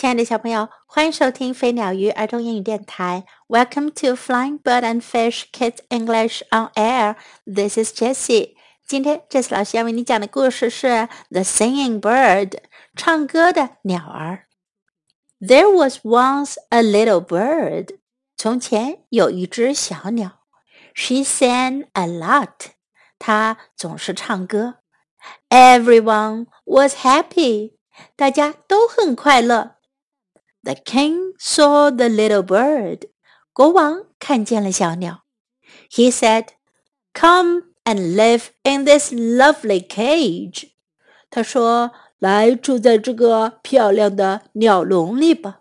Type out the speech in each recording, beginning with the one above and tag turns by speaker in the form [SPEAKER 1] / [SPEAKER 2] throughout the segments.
[SPEAKER 1] 亲爱的小朋友，欢迎收听飞鸟鱼儿童英语电台。Welcome to Flying Bird and Fish Kids English on Air. This is Jessie. 今天 Jessie 老师要为你讲的故事是《The Singing Bird》唱歌的鸟儿。There was once a little bird. 从前有一只小鸟。She sang a lot. 她总是唱歌。Everyone was happy. 大家都很快乐。 The king saw the little bird. 国王看见了小鸟。He said, "Come and live in this lovely cage." 他说：“来住在这个漂亮的鸟笼里吧。”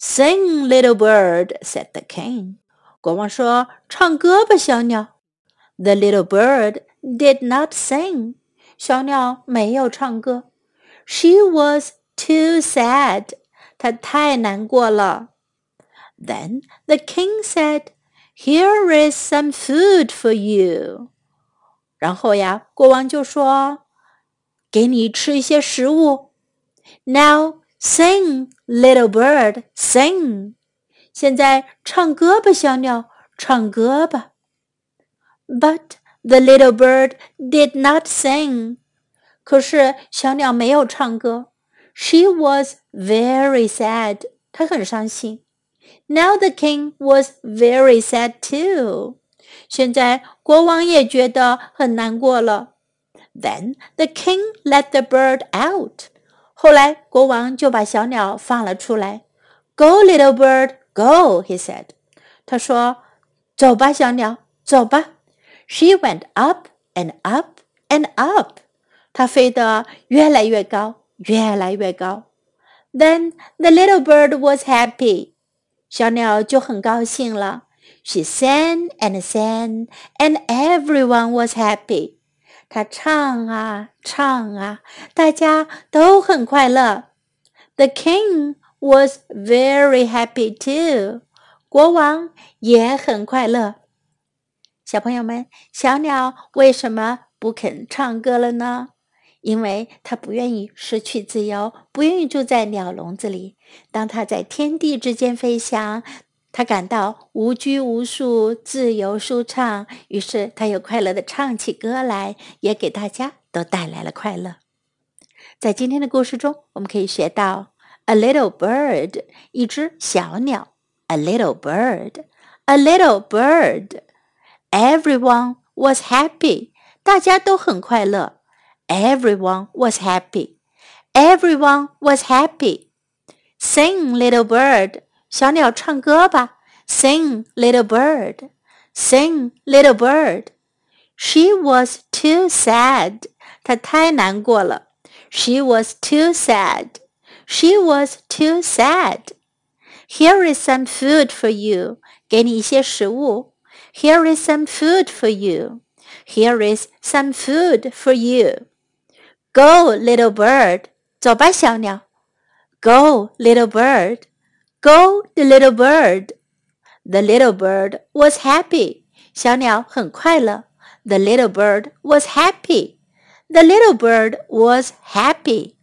[SPEAKER 1] Sing, little bird," said the king. 国王说：“唱歌吧，小鸟。” The little bird did not sing. 小鸟没有唱歌。She was too sad. 他太难过了。Then the king said, "Here is some food for you." 然后呀，国王就说：“给你吃一些食物。” Now sing, little bird, sing. 现在唱歌吧，小鸟，唱歌吧。But the little bird did not sing. 可是小鸟没有唱歌。She was very sad. 她很伤心。Now the king was very sad too. 现在国王也觉得很难过了。Then the king let the bird out. 后来国王就把小鸟放了出来。Go, little bird, go, he said. 他说：“走吧，小鸟，走吧。” She went up and up and up. 她飞得越来越高。越来越高。Then the little bird was happy. 小鸟就很高兴了。She sang and sang, and everyone was happy. 她唱啊唱啊，大家都很快乐。The king was very happy too. 国王也很快乐。小朋友们，小鸟为什么不肯唱歌了呢？因为他不愿意失去自由，不愿意住在鸟笼子里。当他在天地之间飞翔，他感到无拘无束、自由舒畅。于是他又快乐地唱起歌来，也给大家都带来了快乐。在今天的故事中，我们可以学到：a little bird，一只小鸟；a little bird，a little bird。Everyone was happy，大家都很快乐。Everyone was happy. Everyone was happy. Sing, little bird. 小鸟唱歌吧。Sing, little bird. Sing, little bird. She was too sad. 她太难过了。She was too sad. She was too sad. Here is some food for you. 给你一些食物。Here is some food for you. Here is some food for you. Go, little bird. 走吧，小鸟。Go, little bird. Go, the little bird. The little bird was happy. 小鸟很快乐。The little bird was happy. The little bird was happy.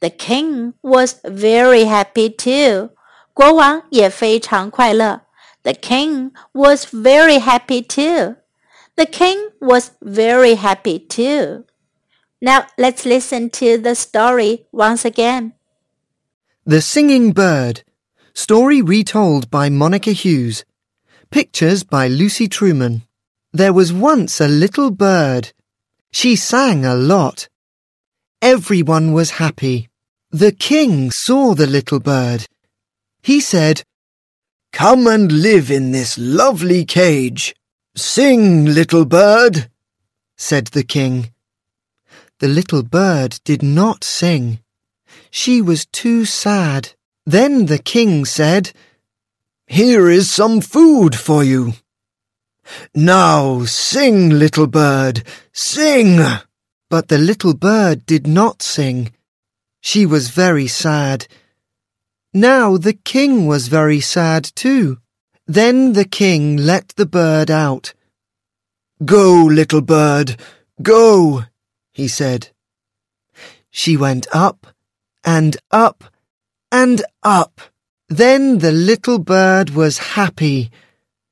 [SPEAKER 1] The king was very happy too. 国王也非常快乐。The king was very happy too. The king was very happy too. Now let's listen to the story once again.
[SPEAKER 2] The Singing Bird. Story retold by Monica Hughes. Pictures by Lucy Truman. There was once a little bird. She sang a lot. Everyone was happy. The king saw the little bird. He said, Come and live in this lovely cage. Sing, little bird, said the king. The little bird did not sing. She was too sad. Then the king said, Here is some food for you. Now sing, little bird, sing! But the little bird did not sing. She was very sad. Now the king was very sad too. Then the king let the bird out. Go, little bird, go, he said. She went up and up and up. Then the little bird was happy.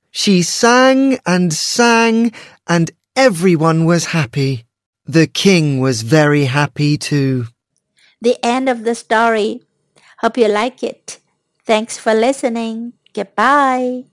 [SPEAKER 2] She sang and sang, and everyone was happy. The king was very happy too.
[SPEAKER 1] The end of the story. Hope you like it. Thanks for listening. Goodbye.